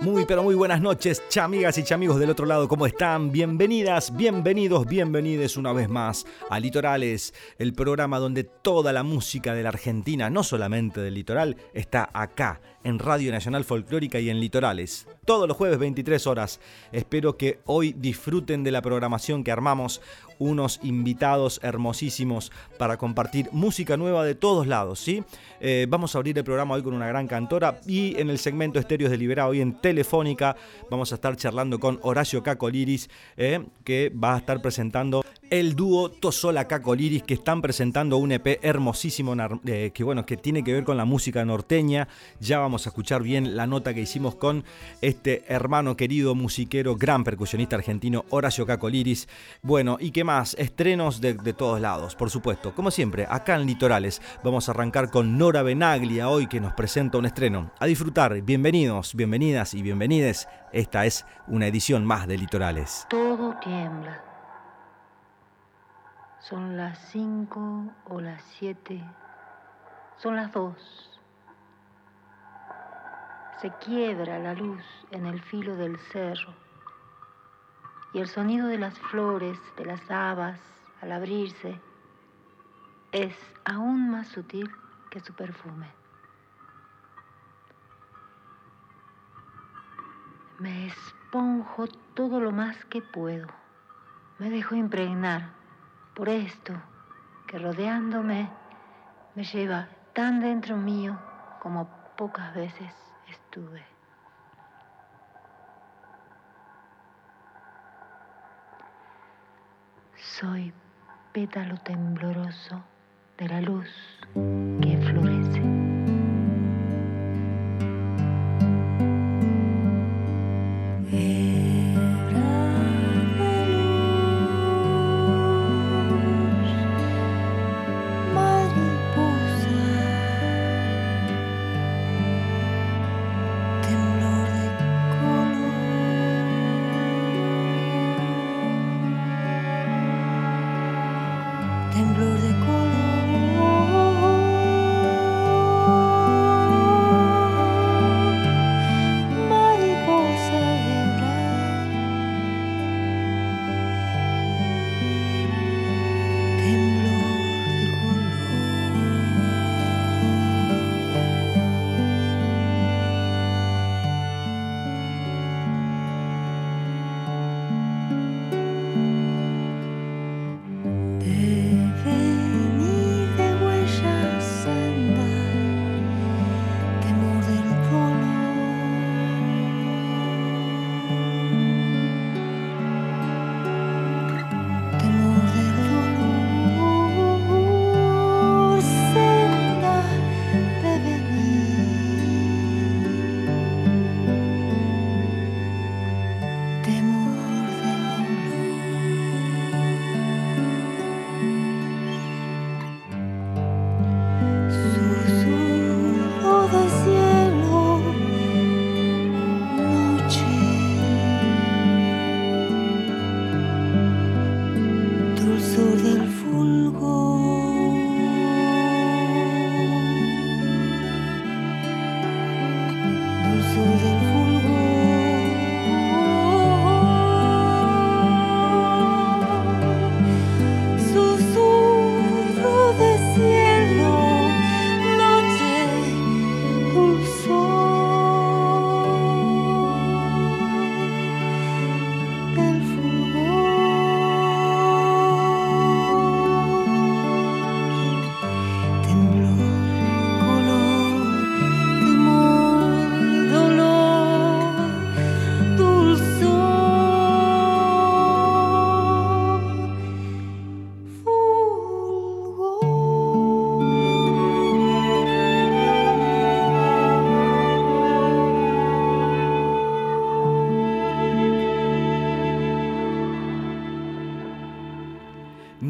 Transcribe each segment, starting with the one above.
Muy pero muy buenas noches, chamigas y chamigos del otro lado, ¿cómo están? Bienvenidas, bienvenidos, bienvenides una vez más a Litorales, el programa donde toda la música de la Argentina, no solamente del litoral, está acá en Radio Nacional Folclórica y en Litorales. Todos los jueves 23 horas. Espero que hoy disfruten de la programación que armamos, unos invitados hermosísimos para compartir música nueva de todos lados, ¿sí? Eh, vamos a abrir el programa hoy con una gran cantora y en el segmento Estéreos de Libera hoy en Telefónica vamos a estar charlando con Horacio Cacoliris, eh, que va a estar presentando el dúo Tosola Cacoliris que están presentando un EP hermosísimo eh, que bueno que tiene que ver con la música norteña. Ya vamos a escuchar bien la nota que hicimos con este hermano querido musiquero, gran percusionista argentino Horacio Cacoliris. Bueno, y qué más, estrenos de, de todos lados, por supuesto. Como siempre, acá en Litorales vamos a arrancar con Nora Benaglia hoy que nos presenta un estreno. A disfrutar, bienvenidos, bienvenidas y bienvenides. Esta es una edición más de Litorales. Todo tiembla son las cinco o las siete. Son las dos. Se quiebra la luz en el filo del cerro. Y el sonido de las flores, de las habas, al abrirse, es aún más sutil que su perfume. Me esponjo todo lo más que puedo. Me dejo impregnar por esto que rodeándome me lleva tan dentro mío como pocas veces estuve. Soy pétalo tembloroso de la luz que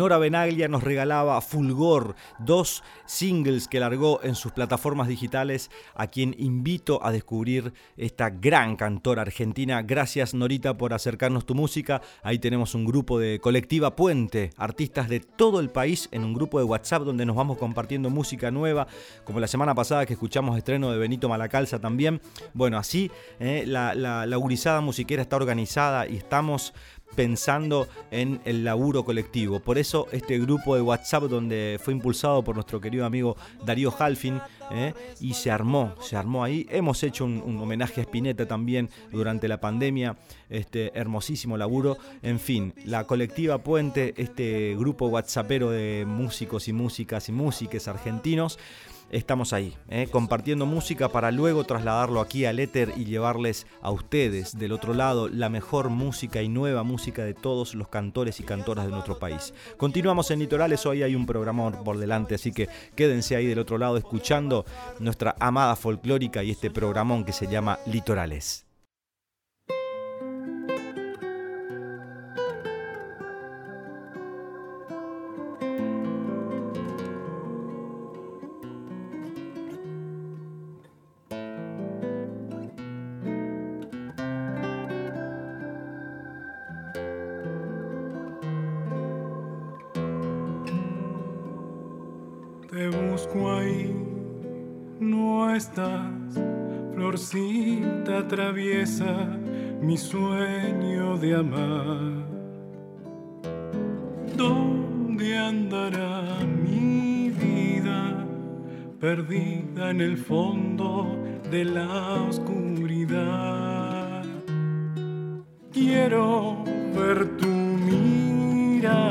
Nora Benaglia nos regalaba Fulgor, dos singles que largó en sus plataformas digitales, a quien invito a descubrir esta gran cantora argentina. Gracias Norita por acercarnos tu música. Ahí tenemos un grupo de colectiva Puente, artistas de todo el país en un grupo de WhatsApp donde nos vamos compartiendo música nueva, como la semana pasada que escuchamos estreno de Benito Malacalza también. Bueno, así eh, la, la, la gurizada musiquera está organizada y estamos pensando en el laburo colectivo. Por eso este grupo de WhatsApp donde fue impulsado por nuestro querido amigo Darío Halfin ¿eh? y se armó, se armó ahí. Hemos hecho un, homenaje a Spinetta también durante la pandemia, este hermosísimo laburo. En fin, la colectiva Puente, este grupo WhatsAppero de músicos y músicas y músiques argentinos estamos ahí, ¿eh? compartiendo música para luego trasladarlo aquí al éter y llevarles a ustedes del otro lado la mejor música y nueva música de todos los cantores y cantoras de nuestro país. Continuamos en Litorales, hoy hay un programa por delante, así que quédense ahí del otro lado escuchando nuestra amada folclórica y este programón que se llama Litorales. Mi sueño de amar. ¿Dónde andará mi vida perdida en el fondo de la oscuridad? Quiero ver tu mirada,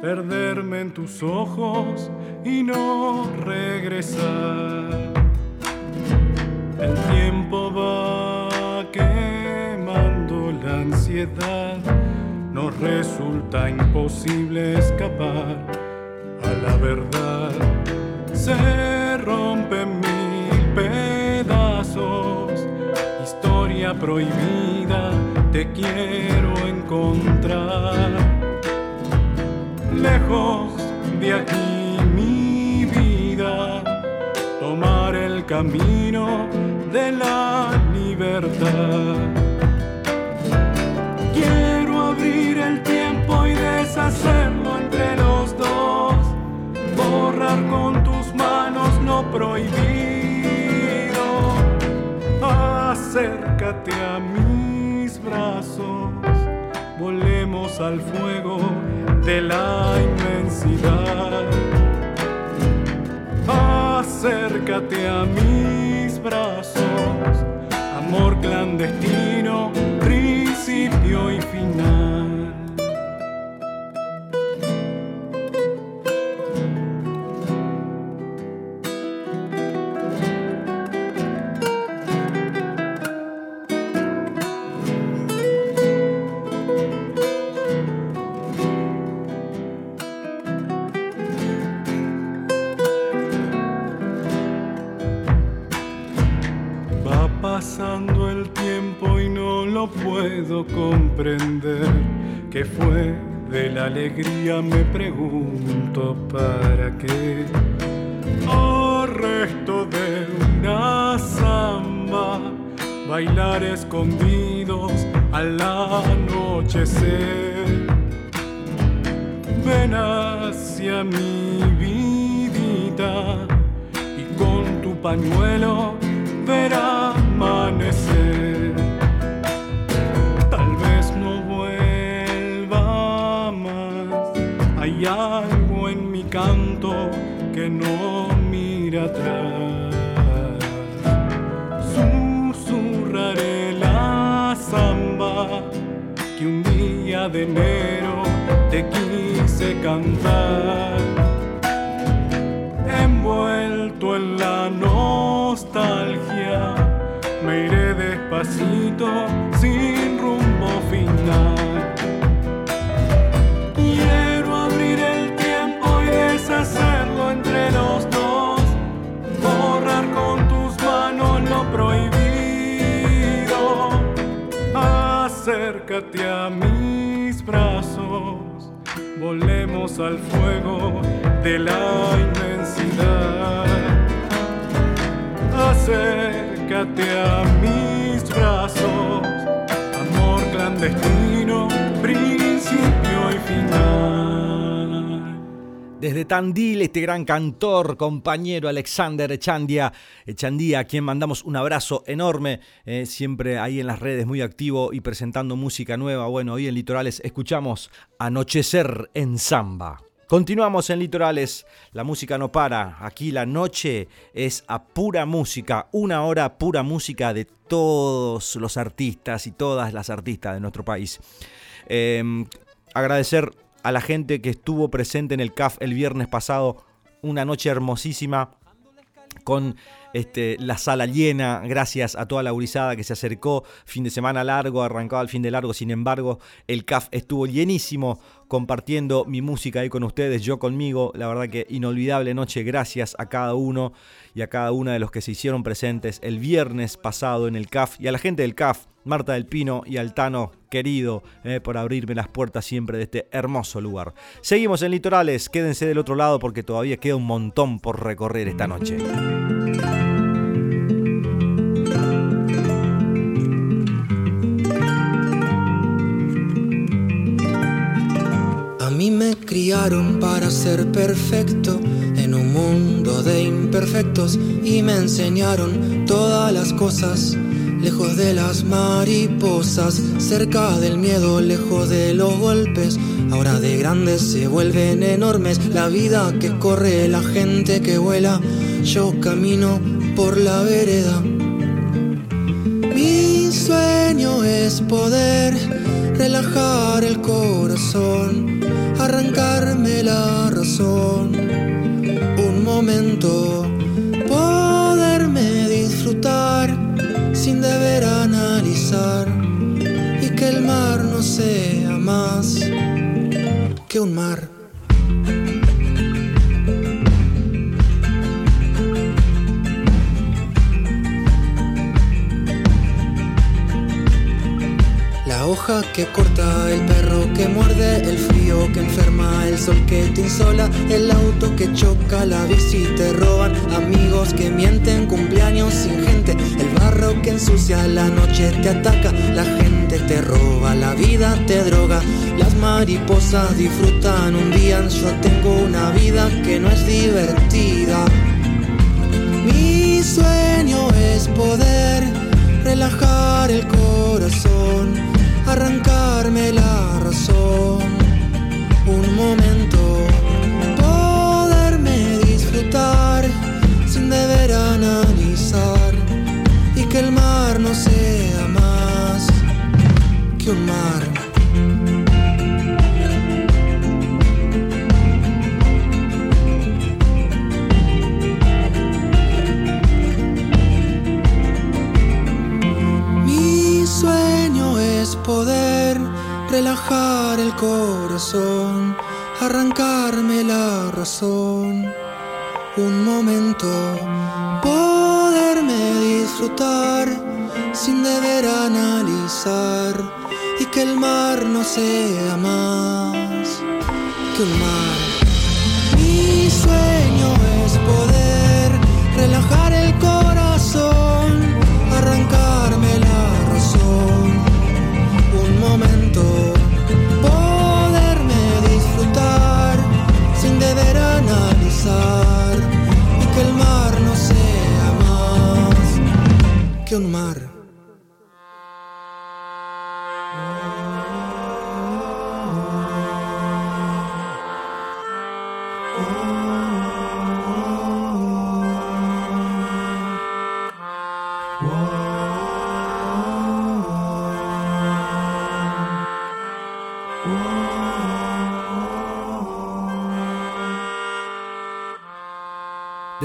perderme en tus ojos y no regresar el tiempo va la ansiedad, nos resulta imposible escapar a la verdad. Se rompen mil pedazos, historia prohibida, te quiero encontrar. Lejos de aquí mi vida, tomar el camino de la libertad. Y deshacerlo entre los dos, borrar con tus manos lo prohibido. Acércate a mis brazos, volemos al fuego de la inmensidad. Acércate a mis brazos amor clandestino, principio y final. Me pregunto para qué. Oh, resto de una samba, bailar escondidos al anochecer. Ven hacia mi vidita y con tu pañuelo ver amanecer. De enero te quise cantar. Al fuego de la inmensidad. Acércate a mis brazos, amor clandestino, principio y final. Desde Tandil, este gran cantor, compañero Alexander Echandia, Echandía, a quien mandamos un abrazo enorme, eh, siempre ahí en las redes muy activo y presentando música nueva. Bueno, hoy en Litorales escuchamos Anochecer en Samba. Continuamos en Litorales, la música no para, aquí la noche es a pura música, una hora pura música de todos los artistas y todas las artistas de nuestro país. Em, agradecer a la gente que estuvo presente en el CAF el viernes pasado, una noche hermosísima con este, la sala llena, gracias a toda la gurizada que se acercó, fin de semana largo, arrancado al fin de largo, sin embargo, el CAF estuvo llenísimo compartiendo mi música ahí con ustedes, yo conmigo, la verdad que inolvidable noche, gracias a cada uno y a cada una de los que se hicieron presentes el viernes pasado en el CAF y a la gente del CAF, Marta del Pino y Altano, querido, eh, por abrirme las puertas siempre de este hermoso lugar. Seguimos en Litorales, quédense del otro lado porque todavía queda un montón por recorrer esta noche. Me criaron para ser perfecto en un mundo de imperfectos y me enseñaron todas las cosas. Lejos de las mariposas, cerca del miedo, lejos de los golpes. Ahora de grandes se vuelven enormes. La vida que corre, la gente que vuela. Yo camino por la vereda. Mi sueño es poder relajar el corazón, arrancarme la razón. Un momento, poderme disfrutar sin deber analizar y que el mar no sea más que un mar. Hoja que corta, el perro que muerde, el frío que enferma, el sol que te insola, el auto que choca, la bici te roban, amigos que mienten, cumpleaños sin gente, el barro que ensucia, la noche te ataca, la gente te roba, la vida te droga, las mariposas disfrutan un día, yo tengo una vida que no es divertida. Mi sueño es poder relajar el corazón arrancarme la razón. Un momento, poderme disfrutar sin deber analizar y que el mar no sea más que un mar. Relajar el corazón, arrancarme la razón. Un momento, poderme disfrutar sin deber analizar y que el mar no sea más que un mar.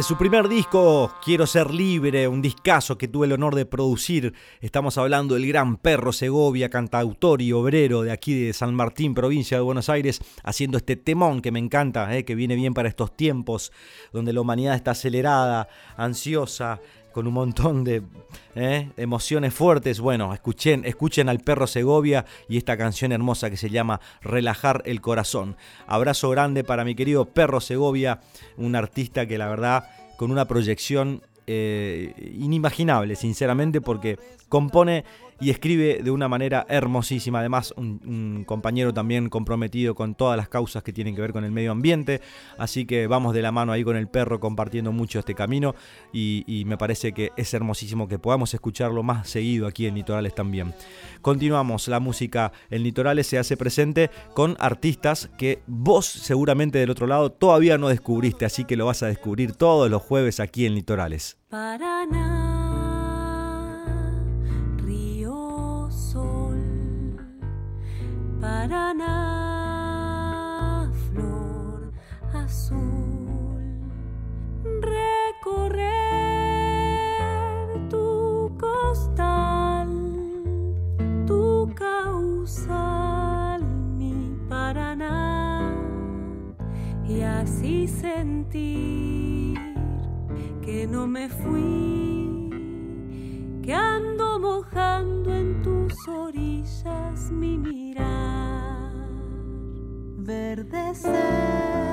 De su primer disco, Quiero ser libre, un discazo que tuve el honor de producir. Estamos hablando del gran Perro Segovia, cantautor y obrero de aquí de San Martín, provincia de Buenos Aires, haciendo este temón que me encanta, eh, que viene bien para estos tiempos, donde la humanidad está acelerada, ansiosa, con un montón de ¿eh? emociones fuertes. Bueno, escuchen, escuchen al perro Segovia y esta canción hermosa que se llama Relajar el Corazón. Abrazo grande para mi querido perro Segovia, un artista que la verdad con una proyección eh, inimaginable, sinceramente, porque compone y escribe de una manera hermosísima. Además, un, compañero también comprometido con todas las causas que tienen que ver con el medio ambiente. Así que vamos de la mano ahí con el perro compartiendo mucho este camino y, me parece que es hermosísimo que podamos escucharlo más seguido aquí en Litorales también. Continuamos, la música en Litorales se hace presente con artistas que vos seguramente del otro lado todavía no descubriste, así que lo vas a descubrir todos los jueves aquí en Litorales. Paraná, flor azul, recorrer tu costal, tu causal, mi Paraná, y así sentir que no me fui, que ando mojando en tus orillas mi verdecer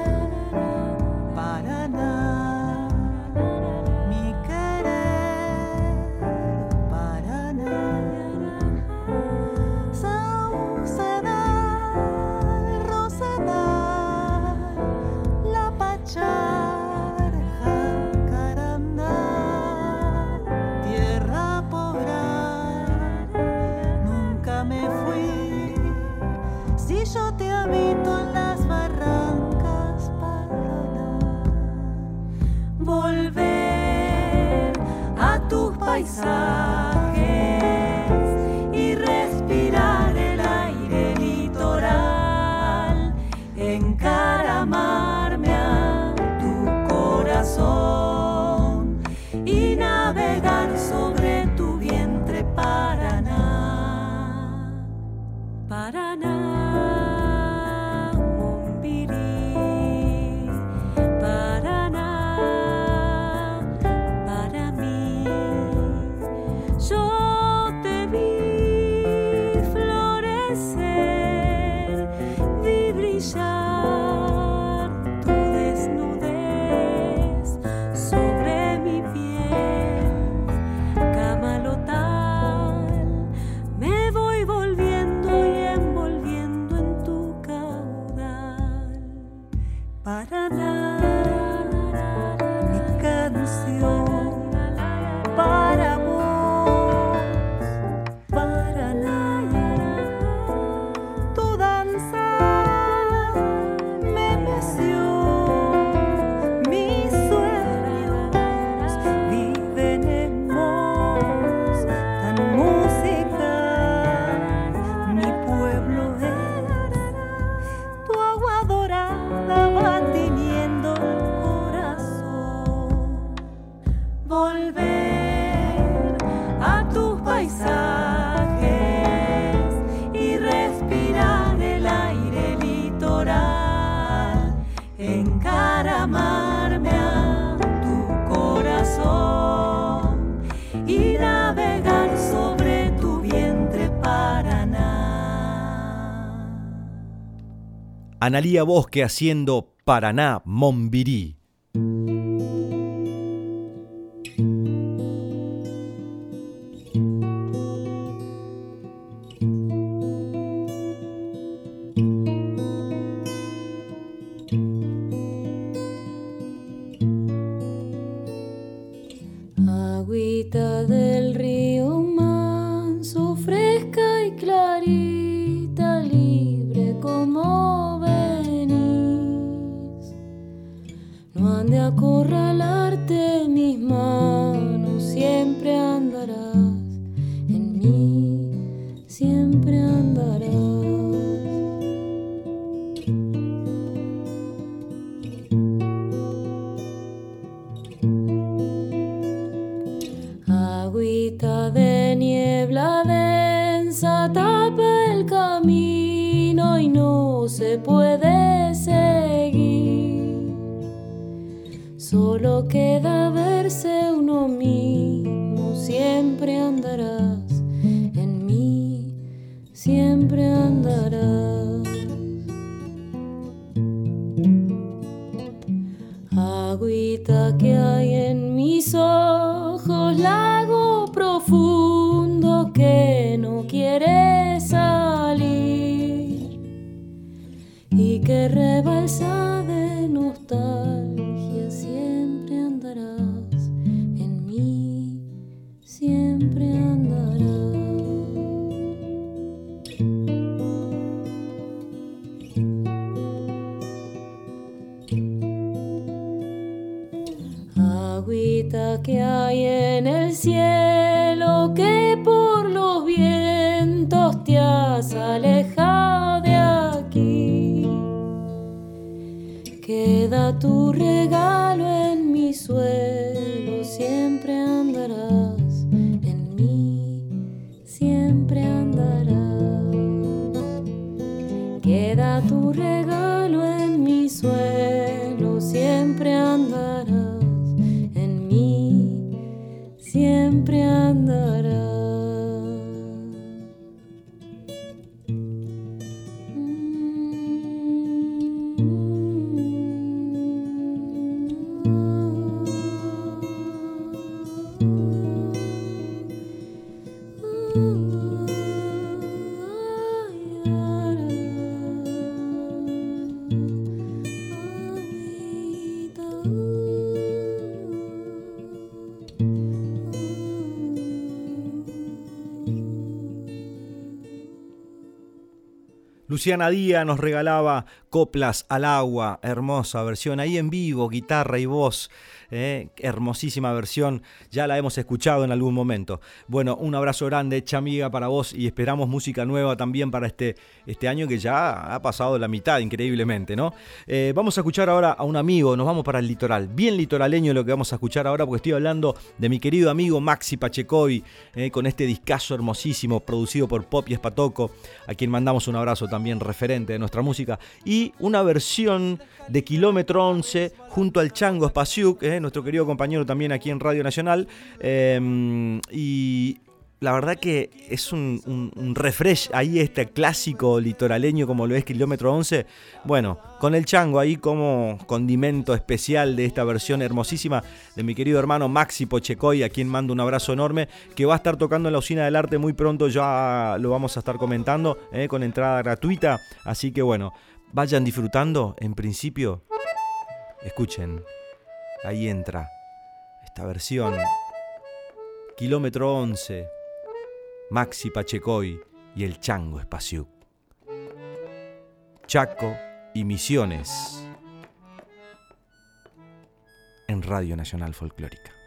Analía Bosque haciendo Paraná, Mombirí. se puede seguir. Solo queda verse uno mismo, siempre andarás en mí, siempre andarás. de nostalgia siempre andarás en mí, siempre andarás. Agüita que hay en el cielo que por los vientos te has alejado tu regalo en mi suelo, siempre andarás en mí, siempre andarás. Queda tu regalo en mi suelo, siempre andarás en mí, siempre andarás. Luciana Díaz nos regalaba Coplas al agua, hermosa versión, ahí en vivo, guitarra y voz, eh, hermosísima versión, ya la hemos escuchado en algún momento. Bueno, un abrazo grande, chamiga, para vos y esperamos música nueva también para este, este año que ya ha pasado la mitad, increíblemente, ¿no? Eh, vamos a escuchar ahora a un amigo, nos vamos para el litoral, bien litoraleño lo que vamos a escuchar ahora, porque estoy hablando de mi querido amigo Maxi Pachecovi, eh, con este discazo hermosísimo producido por Pop y Espatoco, a quien mandamos un abrazo también referente de nuestra música, y una versión de Kilómetro 11 junto al Chango Spasiuk, eh, nuestro querido compañero también aquí en Radio Nacional, eh, y la verdad que es un, refresh ahí este clásico litoraleño como lo es Kilómetro 11. Bueno, con el chango ahí como condimento especial de esta versión hermosísima de mi querido hermano Maxi Pochecoy, a quien mando un abrazo enorme, que va a estar tocando en la Usina del Arte muy pronto, ya lo vamos a estar comentando, eh, con entrada gratuita. Así que bueno, vayan disfrutando, en principio, escuchen, ahí entra esta versión. Kilómetro 11 Maxi Pachecoy y el Chango Espaciuc. Chaco y Misiones en Radio Nacional Folclórica.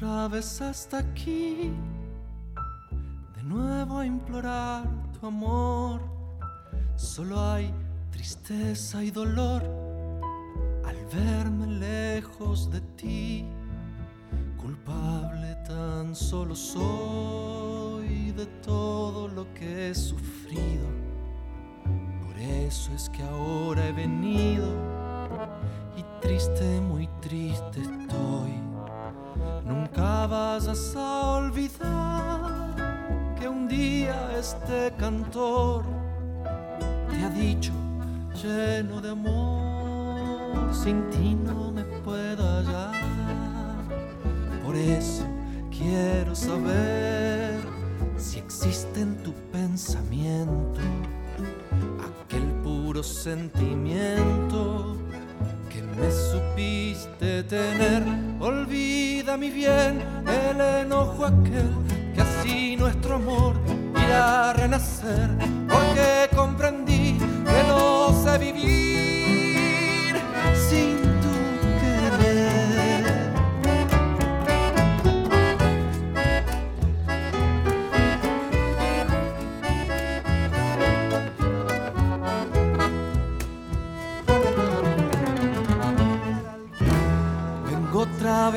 Otra vez hasta aquí, de nuevo a implorar tu amor. Solo hay tristeza y dolor al verme lejos de ti. Culpable tan solo soy de todo lo que he sufrido. Por eso es que ahora he venido te ha dicho lleno de amor, sin ti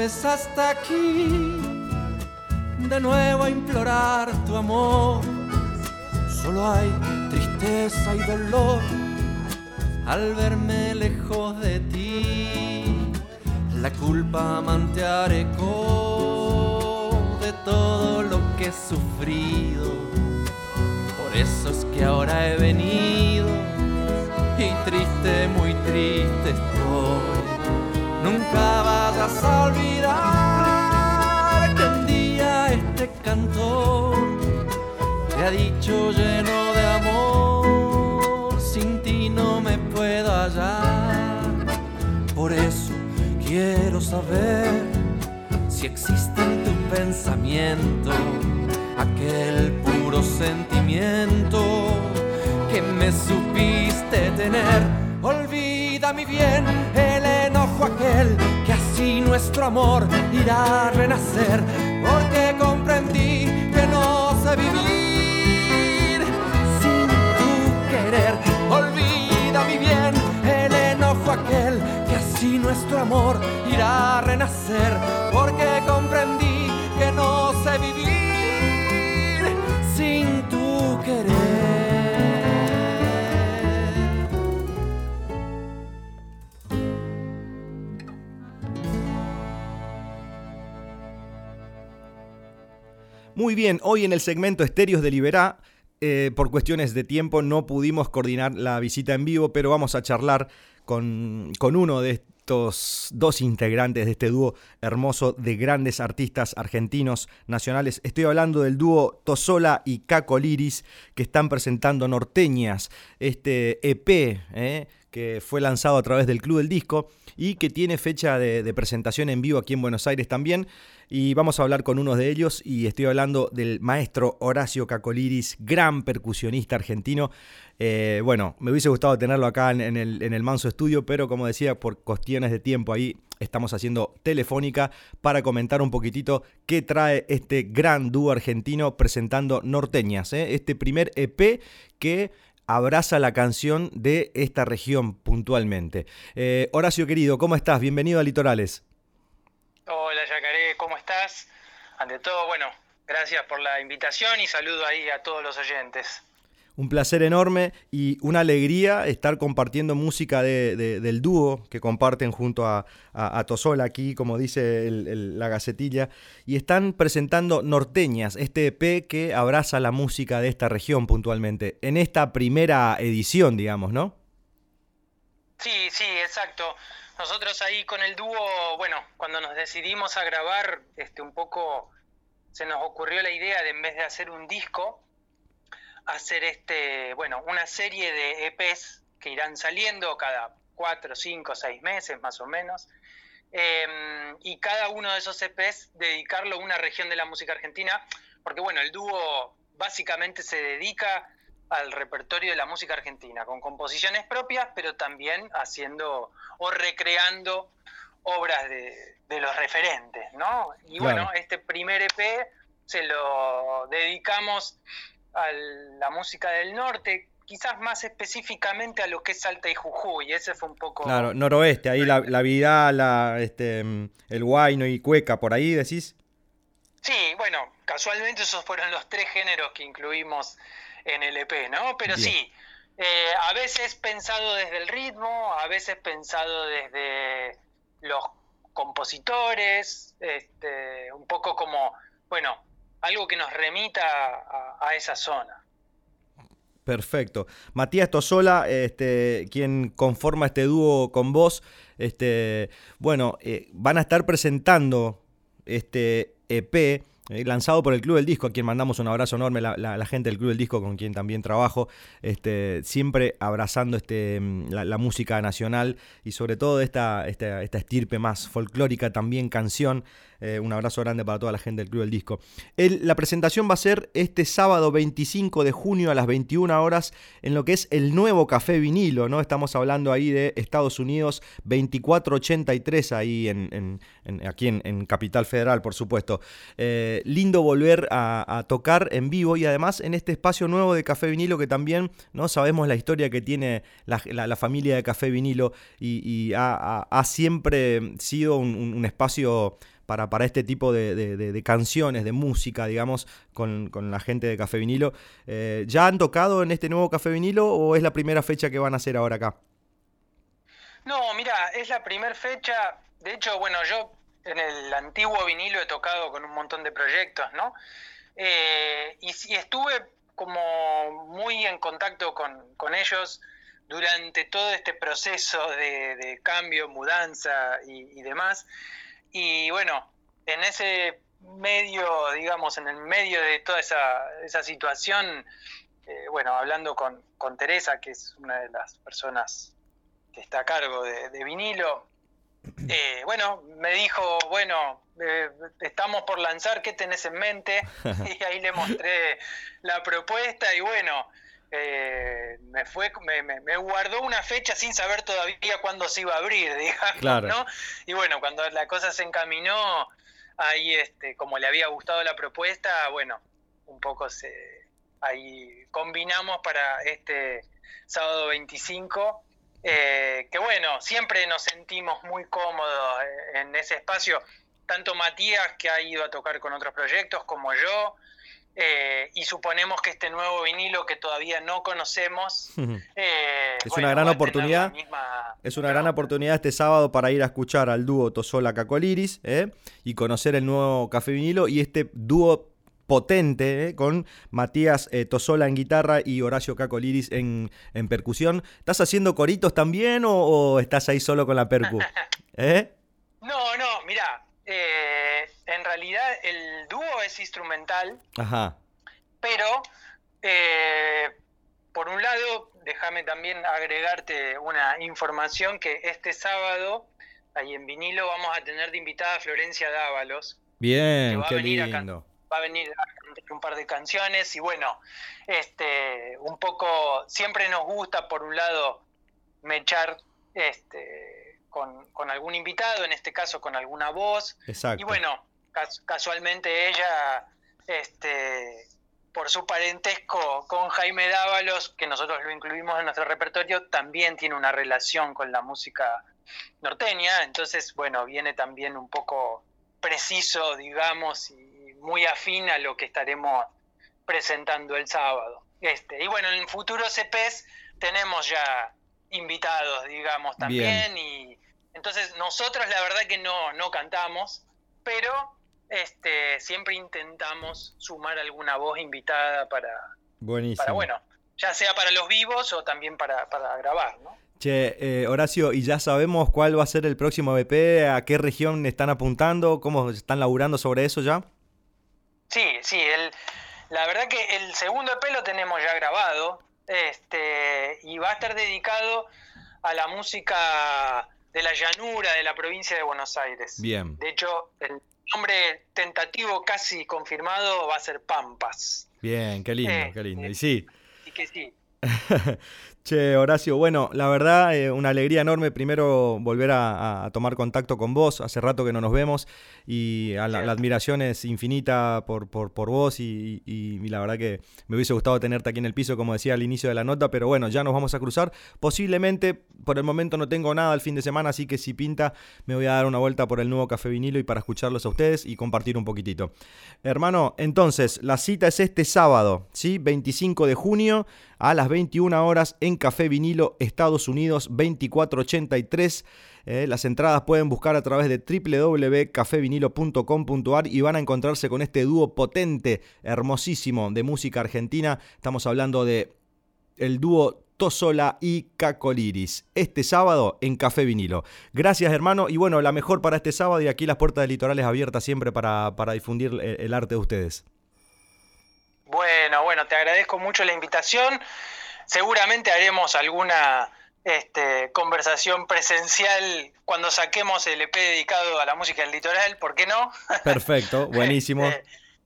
vez hasta aquí, de nuevo a implorar tu amor. Solo hay tristeza y dolor al verme lejos de ti. La culpa mantearé de todo lo que he sufrido. Por eso es que ahora he venido y triste, muy triste estoy. Nunca vayas a olvidar que un día este cantor te ha dicho lleno de amor, sin ti no me puedo hallar. Por eso quiero saber si existe en tu pensamiento aquel puro sentimiento que me supiste tener. Olvida mi bien el aquel que así nuestro amor irá a renacer, porque comprendí que no sé vivir sin tu querer. Olvida mi bien el enojo aquel que así nuestro amor irá a renacer, porque comprendí que no sé vivir sin tu querer. Muy bien, hoy en el segmento Estéreos de Liberá, eh, por cuestiones de tiempo no pudimos coordinar la visita en vivo, pero vamos a charlar con, con uno de estos dos integrantes de este dúo hermoso de grandes artistas argentinos nacionales. Estoy hablando del dúo Tosola y Caco Liris, que están presentando Norteñas, este EP eh, que fue lanzado a través del Club del Disco y que tiene fecha de, presentación en vivo aquí en Buenos Aires también. Y vamos a hablar con uno de ellos y estoy hablando del maestro Horacio Cacoliris, gran percusionista argentino. Eh, bueno, me hubiese gustado tenerlo acá en, en el, en el Manso Estudio, pero como decía, por cuestiones de tiempo ahí estamos haciendo telefónica para comentar un poquitito qué trae este gran dúo argentino presentando Norteñas, ¿eh? este primer EP que abraza la canción de esta región puntualmente. Eh, Horacio querido, ¿cómo estás? Bienvenido a Litorales. Hola Yacaré, ¿cómo estás? Ante todo, bueno, gracias por la invitación y saludo ahí a todos los oyentes. Un placer enorme y una alegría estar compartiendo música de, de, del dúo que comparten junto a, a, aquí, como dice la gacetilla, y están presentando Norteñas, este EP que abraza la música de esta región puntualmente, en esta primera edición, digamos, ¿no? Sí, sí, exacto. Nosotros ahí con el dúo, bueno, cuando nos decidimos a grabar, este, un poco se nos ocurrió la idea de en vez de hacer un disco, hacer este, bueno, una serie de EPs que irán saliendo cada cuatro, cinco, seis meses más o menos. Eh, y cada uno de esos EPs dedicarlo a una región de la música argentina, porque bueno, el dúo básicamente se dedica al repertorio de la música argentina, con composiciones propias, pero también haciendo o recreando obras de, de los referentes, ¿no? Y claro. bueno, este primer EP se lo dedicamos a la música del norte, quizás más específicamente a lo que es Salta y Jujuy, ese fue un poco... Claro, noroeste, ahí la, la Vidal, la, este, el Guayno y Cueca, por ahí decís. Sí, bueno, casualmente esos fueron los tres géneros que incluimos en el EP, ¿no? Pero Bien. sí, eh, a veces pensado desde el ritmo, a veces pensado desde los compositores, este, un poco como, bueno, algo que nos remita a, esa zona. Perfecto. Matías Tosola, este, quien conforma este dúo con vos, este, bueno, eh, van a estar presentando este EP eh, lanzado por el Club del Disco, a quien mandamos un abrazo enorme, la, la, gente del Club del Disco con quien también trabajo, este, siempre abrazando este, la, la música nacional y sobre todo esta, esta estirpe más folclórica, también canción. Eh, un abrazo grande para toda la gente del Club del Disco. La presentación va a ser este sábado 25 de junio a las 21 horas en lo que es el nuevo Café Vinilo, ¿no? Estamos hablando ahí de Estados Unidos, 2483 ahí en, en, en aquí en, Capital Federal, por supuesto. Eh, lindo volver a, tocar en vivo y además en este espacio nuevo de Café Vinilo que también, ¿no? Sabemos la historia que tiene la, la, familia de Café Vinilo y, ha, siempre sido un espacio para, para este tipo de, de, canciones, de música, digamos, con, con, la gente de Café Vinilo. Eh, ¿Ya han tocado en este nuevo Café Vinilo o es la primera fecha que van a hacer ahora acá? No, mira, es la primera fecha. De hecho, bueno, yo en el antiguo vinilo he tocado con un montón de proyectos, ¿no? Eh, y, estuve como en contacto con, con ellos durante todo este proceso de, cambio, mudanza y, demás. Y bueno, en ese medio, digamos, en el medio de toda esa, esa situación, eh, bueno, hablando con, con, Teresa, que es una de las personas que está a cargo de, vinilo, eh, bueno, me dijo, bueno, eh, estamos por lanzar, ¿qué tenés en mente? Y ahí le mostré la propuesta y bueno, eh, me fue me, guardó una fecha sin saber todavía cuándo se iba a abrir, digamos, ¿no? Y bueno, cuando la cosa se encaminó, ahí este, como le había gustado la propuesta, bueno, un poco se ahí combinamos para este sábado 25. Eh, que bueno, siempre nos sentimos muy cómodos eh, en ese espacio, tanto Matías que ha ido a tocar con otros proyectos como yo, eh, y suponemos que este nuevo vinilo que todavía no conocemos eh, es una gran oportunidad es una gran oportunidad este sábado para ir a escuchar al dúo Tosola Cacoliris ¿eh? y conocer el nuevo café vinilo y este dúo potente con Matías Tosola en guitarra y Horacio Cacoliris en, en percusión. ¿Estás haciendo coritos también o, estás ahí solo con la percu? No, no, mira, eh, en realidad el dúo es instrumental, pero eh, por un lado, déjame también agregarte una información que este sábado, ahí en vinilo, vamos a tener de invitada a Florencia Dávalos. Bien, qué lindo. va a venir a cantar un par de canciones y bueno, este, un poco, siempre nos gusta por un lado mechar este con, algún invitado, en este caso con alguna voz. Y bueno, casualmente ella, este, por su parentesco con Jaime Dávalos, que nosotros lo incluimos en nuestro repertorio, también tiene una relación con la música norteña. Entonces, bueno, viene también un poco preciso, digamos, y muy afín a lo que estaremos presentando el sábado. Este, y bueno, en el futuro CPs tenemos ya invitados, digamos, también. Y entonces nosotros la verdad que no, no cantamos, pero este, siempre intentamos sumar alguna voz invitada para, Buenísimo. bueno, ya sea para los vivos o también para, para grabar, ¿no? Che, eh, Horacio, ¿y ya sabemos cuál va a ser el próximo BP? ¿A qué región están apuntando? ¿Cómo están laburando sobre eso ya? Sí, sí, el, la verdad que el segundo EP lo tenemos ya grabado este, y va a estar dedicado a la música de la llanura de la provincia de Buenos Aires. Bien. De hecho, el nombre tentativo casi confirmado va a ser Pampas. Bien, qué lindo, qué lindo. Y sí. Y que sí. Che, Horacio, bueno, la verdad, eh, una alegría enorme primero volver a, tomar contacto con vos, hace rato que no nos vemos y la, admiración es infinita por, por, vos y, la verdad que me hubiese gustado tenerte aquí en el piso, como decía al inicio de la nota, pero bueno, ya nos vamos a cruzar. Posiblemente, por el momento no tengo nada el fin de semana, así que si pinta, me voy a dar una vuelta por el nuevo Café Vinilo y para escucharlos a ustedes y compartir un poquitito. Hermano, entonces, la cita es este sábado, ¿sí? 25 de junio a las 21 horas en Café Vinilo Estados Unidos 2483. Eh, las entradas pueden buscar a través de www.cafevinilo.com.ar y van a encontrarse con este dúo potente, hermosísimo de música argentina. Estamos hablando de el dúo Tosola y Cacoliris. Este sábado en Café Vinilo. Gracias, hermano. Y bueno, la mejor para este sábado y aquí las puertas del litorales abiertas siempre para, para difundir el arte de ustedes. Bueno, bueno, te agradezco mucho la invitación. Seguramente haremos alguna este, conversación presencial cuando saquemos el EP dedicado a la música del litoral, ¿por qué no? Perfecto, buenísimo.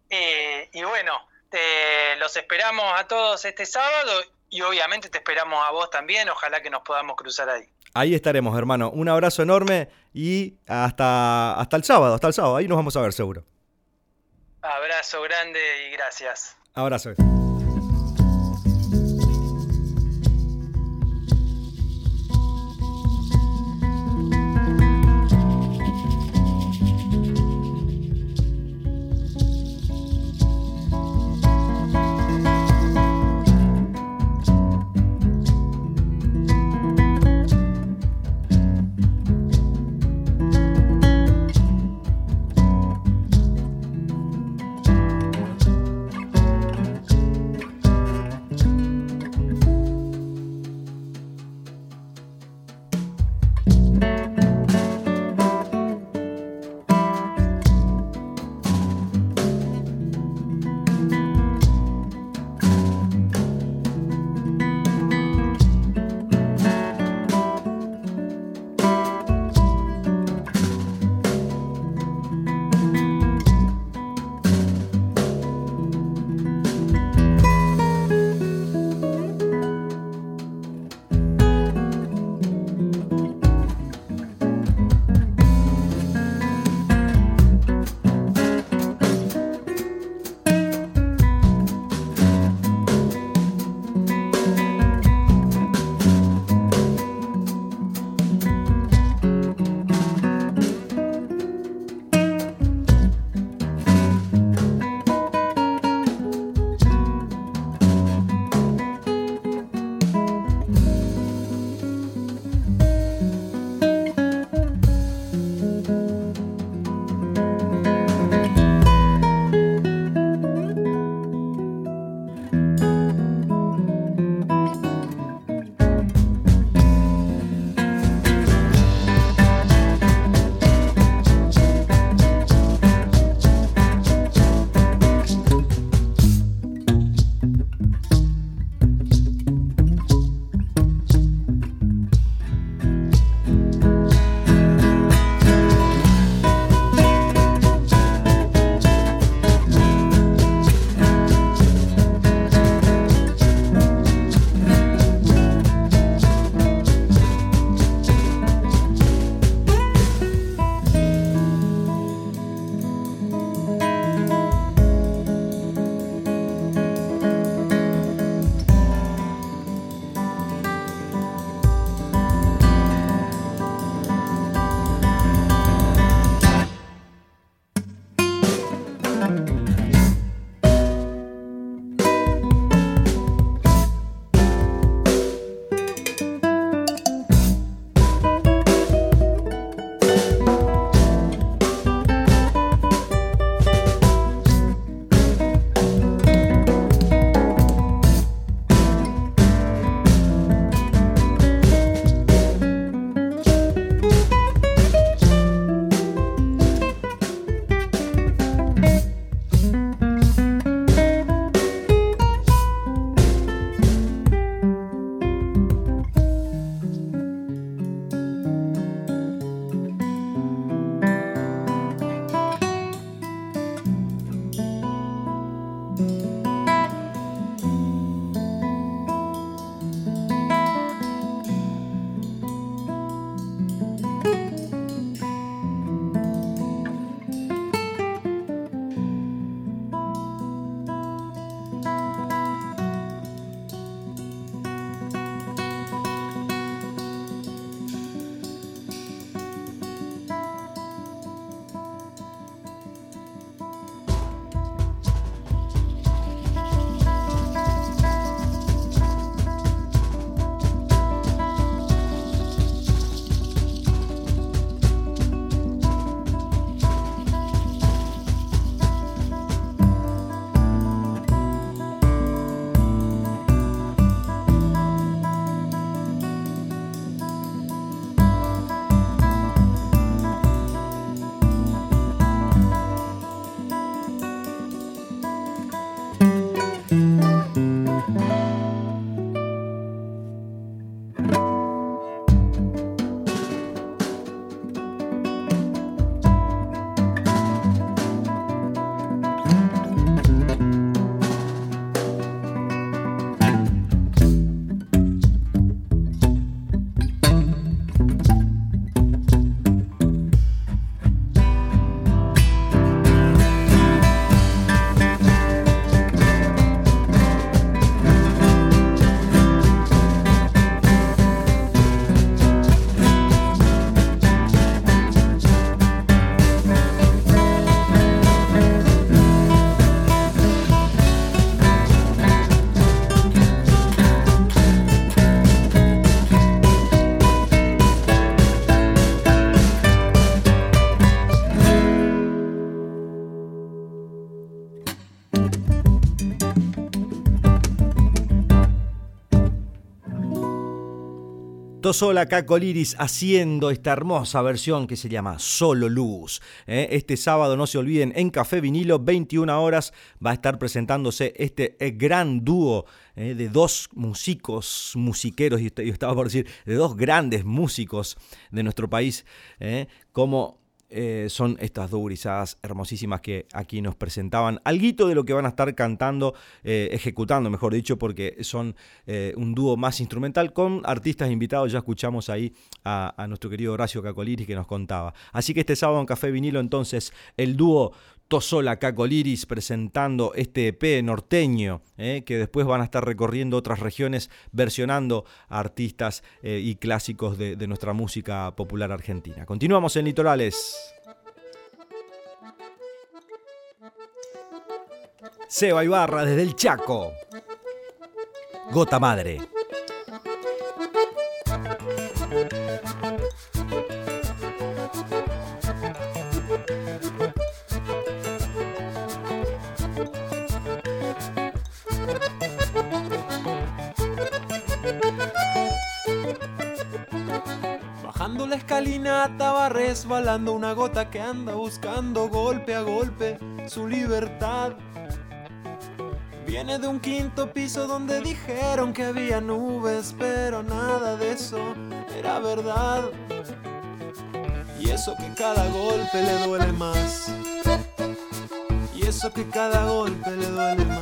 Este, y bueno, los esperamos a todos este sábado y obviamente te esperamos a vos también, ojalá que nos podamos cruzar ahí. Ahí estaremos, hermano. Un abrazo enorme y hasta, hasta el sábado, hasta el sábado. Ahí nos vamos a ver seguro. Abrazo grande y gracias. Abrazo. Tosola Caco Liris haciendo esta hermosa versión que se llama Solo Luz. ¿eh? Este sábado, no se olviden, en Café Vinilo, 21 horas, va a estar presentándose este eh, gran dúo eh, de dos músicos, musiqueros, y estaba por decir, de dos grandes músicos de nuestro país, como eh, son estas dos gurizadas hermosísimas que aquí nos presentaban. Alguito de lo que van a estar cantando, eh, ejecutando, mejor dicho, porque son eh, un dúo más instrumental con artistas invitados. Ya escuchamos ahí a, nuestro querido Horacio Cacoliris que nos contaba. Así que este sábado en Café Vinilo, entonces, el dúo Tosola Cacoliris presentando este EP norteño, eh, que después van a estar recorriendo otras regiones versionando artistas eh, y clásicos de, de nuestra música popular argentina. Continuamos en Litorales. Seba Ibarra desde el Chaco. Gota Madre. La escalinata va resbalando una gota que anda buscando golpe a golpe su libertad. Viene de un quinto piso donde dijeron que había nubes, pero nada de eso era verdad. Y eso que cada golpe le duele más. Y eso que cada golpe le duele más.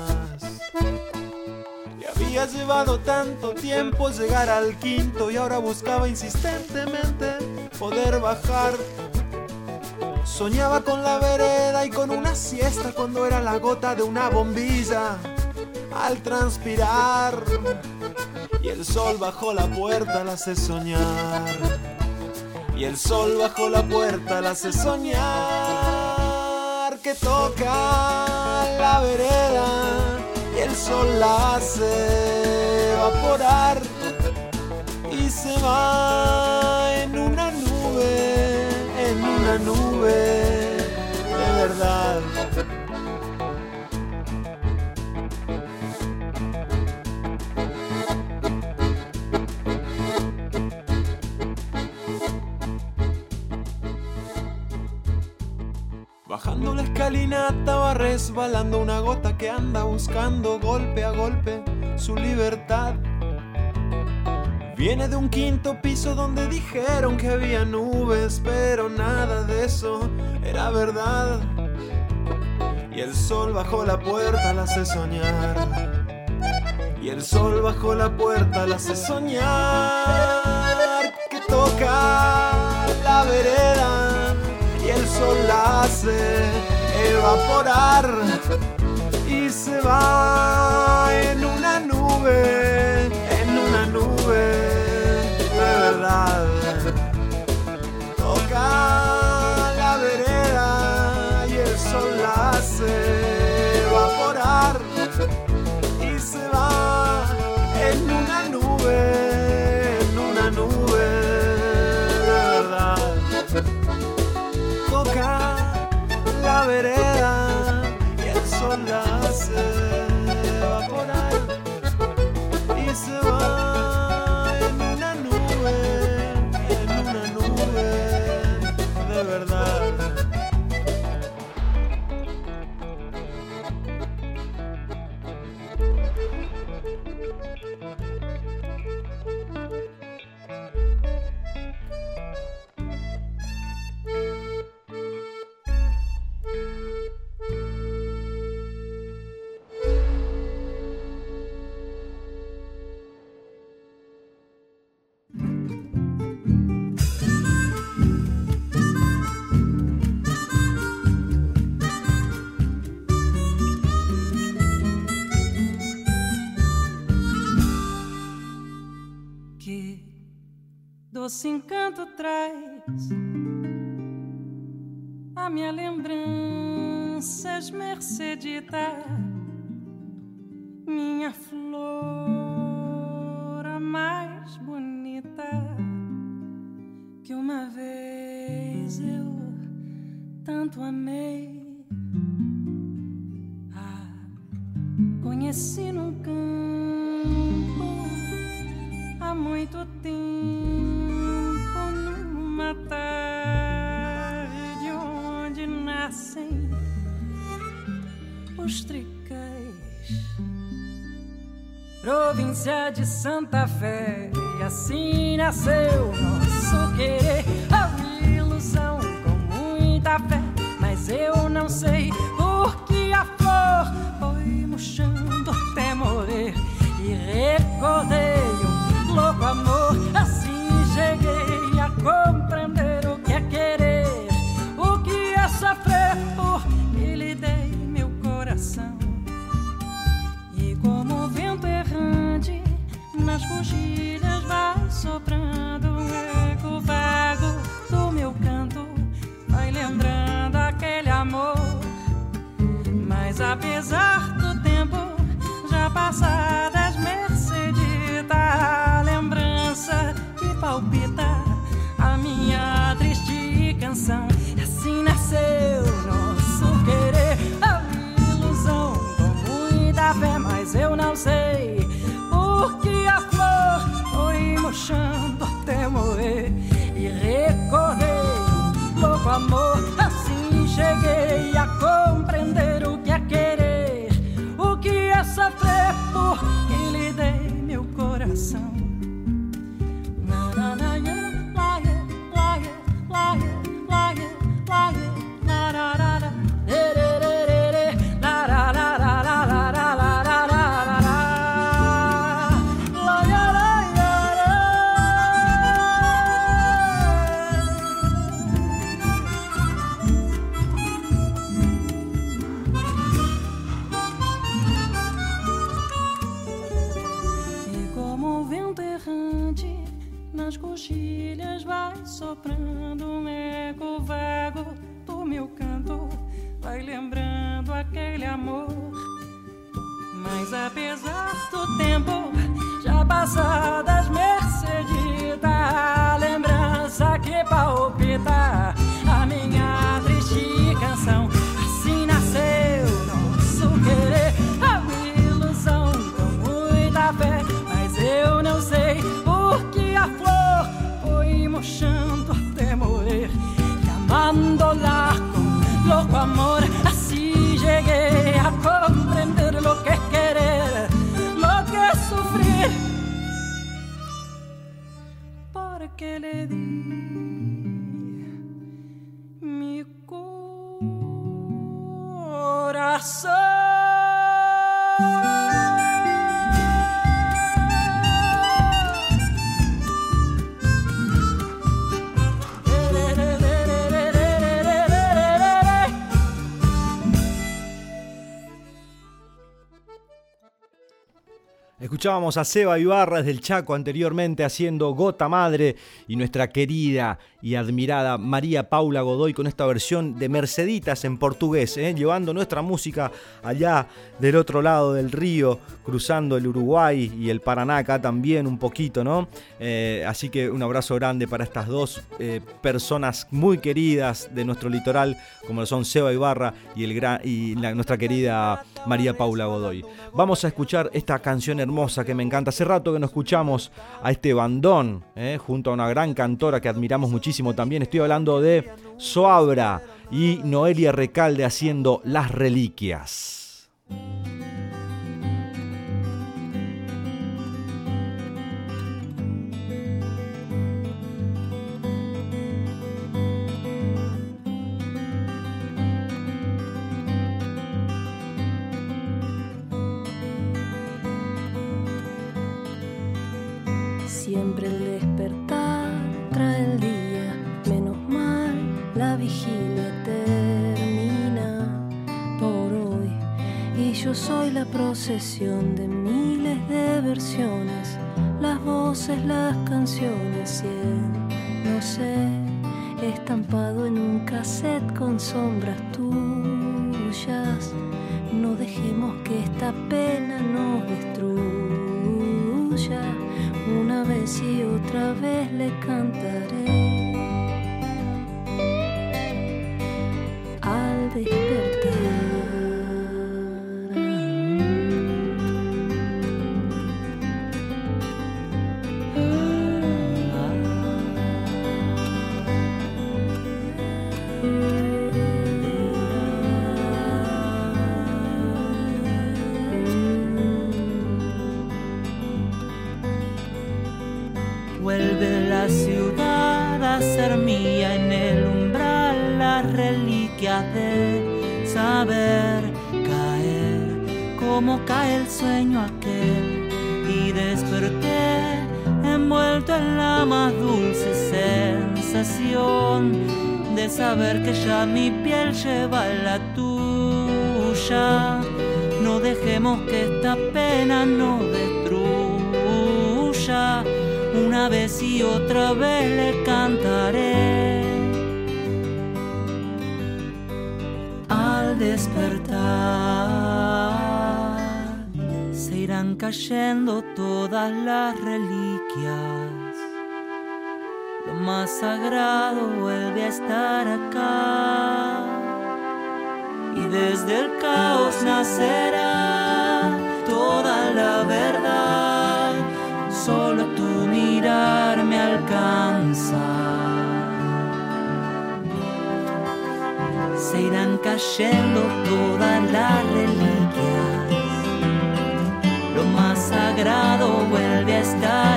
Y había llevado tanto tiempo llegar al quinto y ahora buscaba insistentemente poder bajar. Soñaba con la vereda y con una siesta cuando era la gota de una bombilla al transpirar. Y el sol bajo la puerta la hace soñar. Y el sol bajo la puerta la hace soñar. Que toca la vereda el sol la hace evaporar. Y se va en una nube, en una nube de verdad. Escalinata va resbalando una gota que anda buscando golpe a golpe su libertad. Viene de un quinto piso donde dijeron que había nubes, pero nada de eso era verdad. Y el sol bajo la puerta la hace soñar. Y el sol bajo la puerta la hace soñar. Que toca la vereda y el sol la hace evaporar y se va en una nube, doce encanto traz a minha lembrança esmercedita, minha flor a mais bonita que uma vez eu tanto amei. Ah, conheci num campo há muito tempo os tricais. Província de Santa Fé, e assim nasceu nosso querer. A ilusão com muita fé, mas eu não sei por que a flor foi murchando até morrer. E recordei um nas coxilhas vai soprando um eco vago do meu canto, vai lembrando aquele amor. Mas apesar Louco amor, assim cheguei a compreender lo que es querer, lo que es sufrir. Porque le di mi corazón. Escuchábamos a Seba Ibarra desde el Chaco anteriormente haciendo Gota Madre y nuestra querida y admirada María Paula Godoy con esta versión de Merceditas en portugués, ¿eh? llevando nuestra música allá del otro lado del río, cruzando el Uruguay y el Paraná acá también un poquito, ¿no? Eh, así que un abrazo grande para estas dos eh, personas muy queridas de nuestro litoral, como lo son Seba Ibarra y, el nuestra querida María Paula Godoy. Vamos a escuchar esta canción hermosa que me encanta. Hace rato que no escuchamos a este bandón, junto a una gran cantora que admiramos muchísimo también. Estoy hablando de Soabra y Noelia Recalde haciendo Las Reliquias. Siempre yo soy la procesión de miles de versiones, las voces, las canciones y el no sé, estampado en un cassette con sombras tuyas. No dejemos que esta pena nos destruya. Una vez y otra vez le cantaré al despertar. Sagrado vuelve a estar acá. Y desde el caos nacerá toda la verdad. Solo tu mirar me alcanza. Se irán cayendo todas las reliquias. Lo más sagrado vuelve a estar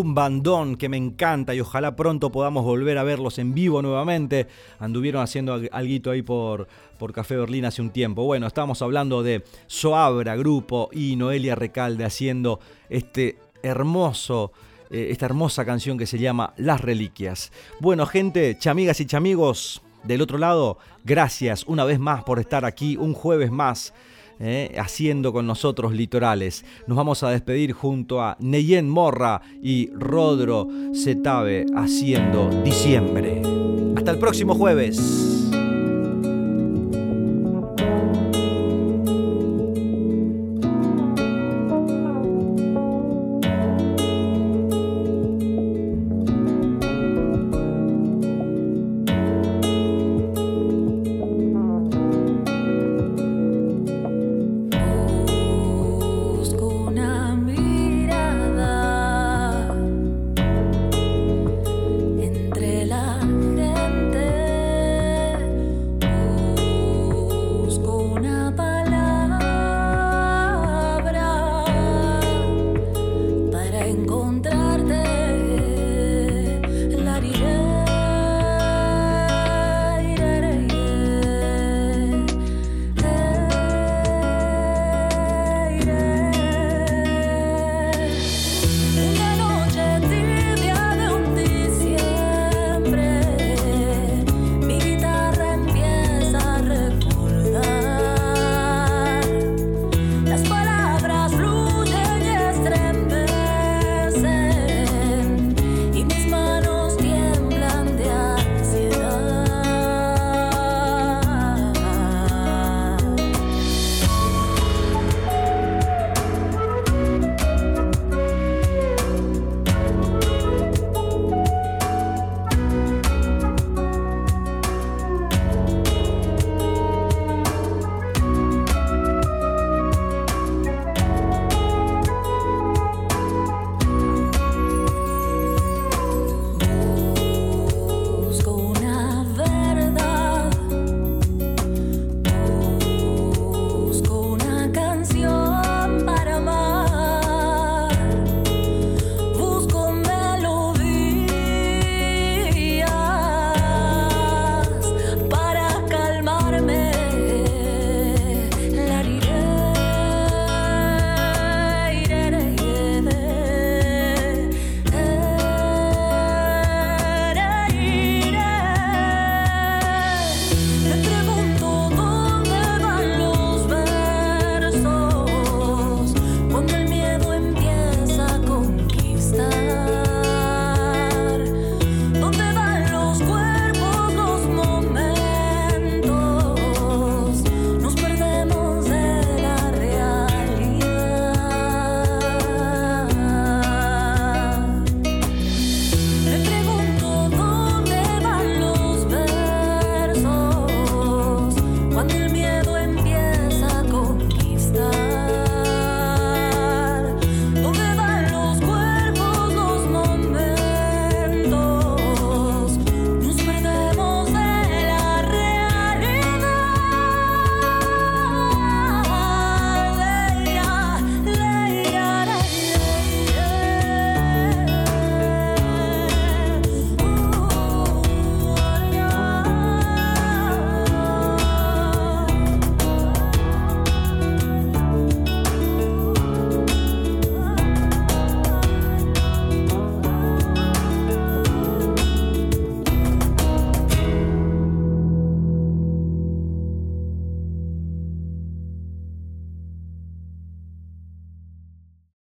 un bandón que me encanta y ojalá pronto podamos volver a verlos en vivo nuevamente. Anduvieron haciendo algo ahí por, por Café Berlín hace un tiempo. Bueno, estamos hablando de Soabra Grupo y Noelia Recalde haciendo este hermoso eh, esta hermosa canción que se llama Las Reliquias. Bueno, gente, chamigas y chamigos del otro lado, gracias una vez más por estar aquí un jueves más ¿eh? haciendo con nosotros litorales. Nos vamos a despedir junto a Neyen Morra y Rodro Cetave haciendo diciembre. Hasta el próximo jueves.